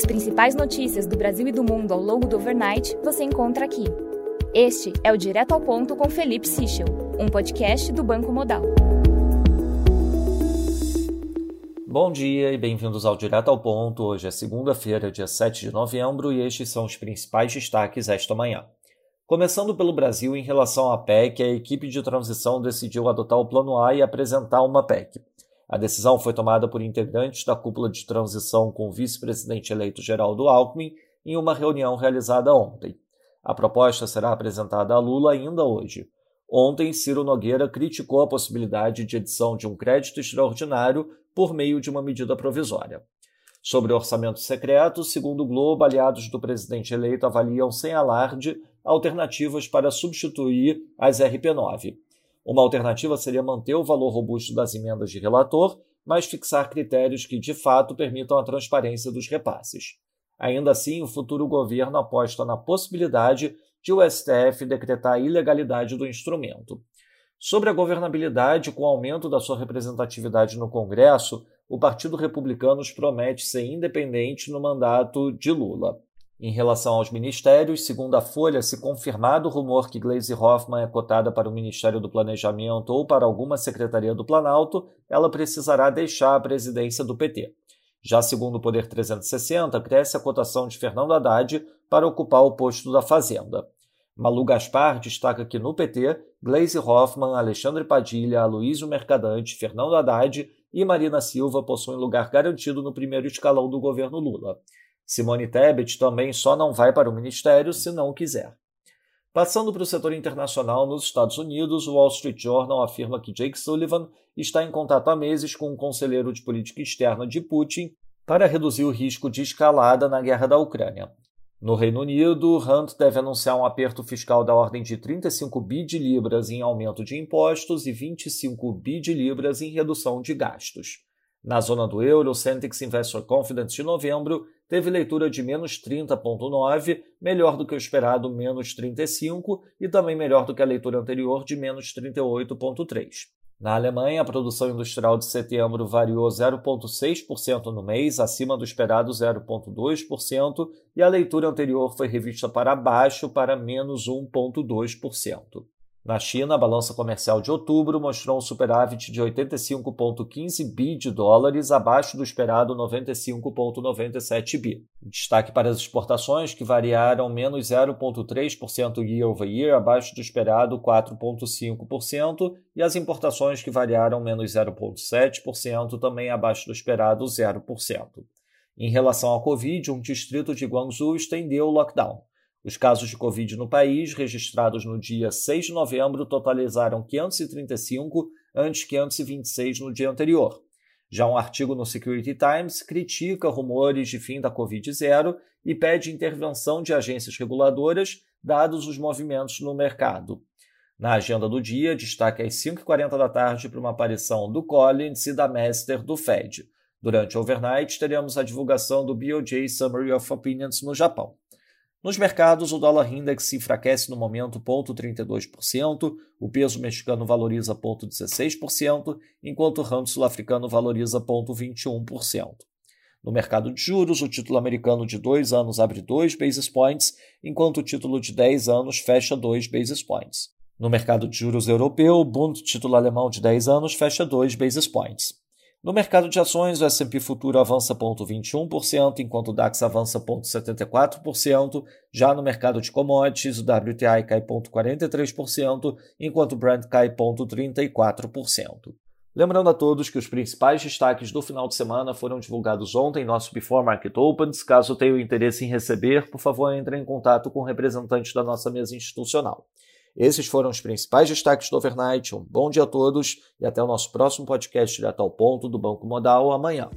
As principais notícias do Brasil e do mundo ao longo do overnight você encontra aqui. Este é o Direto ao Ponto com Felipe Sichel, um podcast do Banco Modal. Bom dia e bem-vindos ao Direto ao Ponto. Hoje é segunda-feira, dia 7 de novembro, e estes são os principais destaques esta manhã. Começando pelo Brasil, em relação à PEC, a equipe de transição decidiu adotar o Plano A e apresentar uma PEC. A decisão foi tomada por integrantes da cúpula de transição com o vice-presidente eleito Geraldo Alckmin em uma reunião realizada ontem. A proposta será apresentada a Lula ainda hoje. Ontem, Ciro Nogueira criticou a possibilidade de edição de um crédito extraordinário por meio de uma medida provisória. Sobre orçamento secreto, segundo o Globo, aliados do presidente eleito avaliam sem alarde alternativas para substituir as RP9. Uma alternativa seria manter o valor robusto das emendas de relator, mas fixar critérios que de fato permitam a transparência dos repasses. Ainda assim, o futuro governo aposta na possibilidade de o STF decretar a ilegalidade do instrumento. Sobre a governabilidade, com o aumento da sua representatividade no Congresso, o Partido Republicano promete ser independente no mandato de Lula. Em relação aos ministérios, segundo a Folha, se confirmado o rumor que Gleisi Hoffmann é cotada para o Ministério do Planejamento ou para alguma secretaria do Planalto, ela precisará deixar a presidência do PT. Já segundo o Poder 360, cresce a cotação de Fernando Haddad para ocupar o posto da Fazenda. Malu Gaspar destaca que no PT, Gleisi Hoffmann, Alexandre Padilha, Aloysio Mercadante, Fernando Haddad e Marina Silva possuem lugar garantido no primeiro escalão do governo Lula. Simone Tebet também só não vai para o ministério se não quiser. Passando para o setor internacional, nos Estados Unidos, o Wall Street Journal afirma que Jake Sullivan está em contato há meses com um conselheiro de política externa de Putin para reduzir o risco de escalada na guerra da Ucrânia. No Reino Unido, Hunt deve anunciar um aperto fiscal da ordem de 35 bi de libras em aumento de impostos e 25 bi de libras em redução de gastos. Na zona do euro, o Centix Investor Confidence de novembro teve leitura de menos 30,9, melhor do que o esperado menos 35 e também melhor do que a leitura anterior de menos 38,3. Na Alemanha, a produção industrial de setembro variou 0,6% no mês, acima do esperado 0,2%, e a leitura anterior foi revista para baixo para menos 1,2%. Na China, a balança comercial de outubro mostrou um superávit de 85,15 bi de dólares, abaixo do esperado 95,97 bi. Destaque para as exportações, que variaram menos 0,3% year over year, abaixo do esperado 4,5%, e as importações, que variaram menos 0,7%, também abaixo do esperado 0%. Em relação à Covid, um distrito de Guangzhou estendeu o lockdown. Os casos de Covid no país, registrados no dia 6 de novembro, totalizaram 535, antes 526 no dia anterior. Já um artigo no Security Times critica rumores de fim da Covid-0 e pede intervenção de agências reguladoras, dados os movimentos no mercado. Na agenda do dia, destaque às 5h40 da tarde para uma aparição do Collins e da Master do Fed. Durante o overnight, teremos a divulgação do BOJ Summary of Opinions no Japão. Nos mercados, o dólar index se enfraquece no momento 0,32%, o peso mexicano valoriza 0,16%, enquanto o ramo sul-africano valoriza 0,21%. No mercado de juros, o título americano de 2 anos abre 2 basis points, enquanto o título de 10 anos fecha 2 basis points. No mercado de juros europeu, o Bund, título alemão de 10 anos, fecha 2 basis points. No mercado de ações, o S&P Futuro avança 0,21%, enquanto o DAX avança 0,74%. Já no mercado de commodities, o WTI cai 0,43%, enquanto o Brent cai 0,34%. Lembrando a todos que os principais destaques do final de semana foram divulgados ontem em nosso Before Market Opens. Caso tenha interesse em receber, por favor, entre em contato com o representante da nossa mesa institucional. Esses foram os principais destaques do overnight. Um bom dia a todos e até o nosso próximo podcast direto ao ponto do Banco Modal amanhã.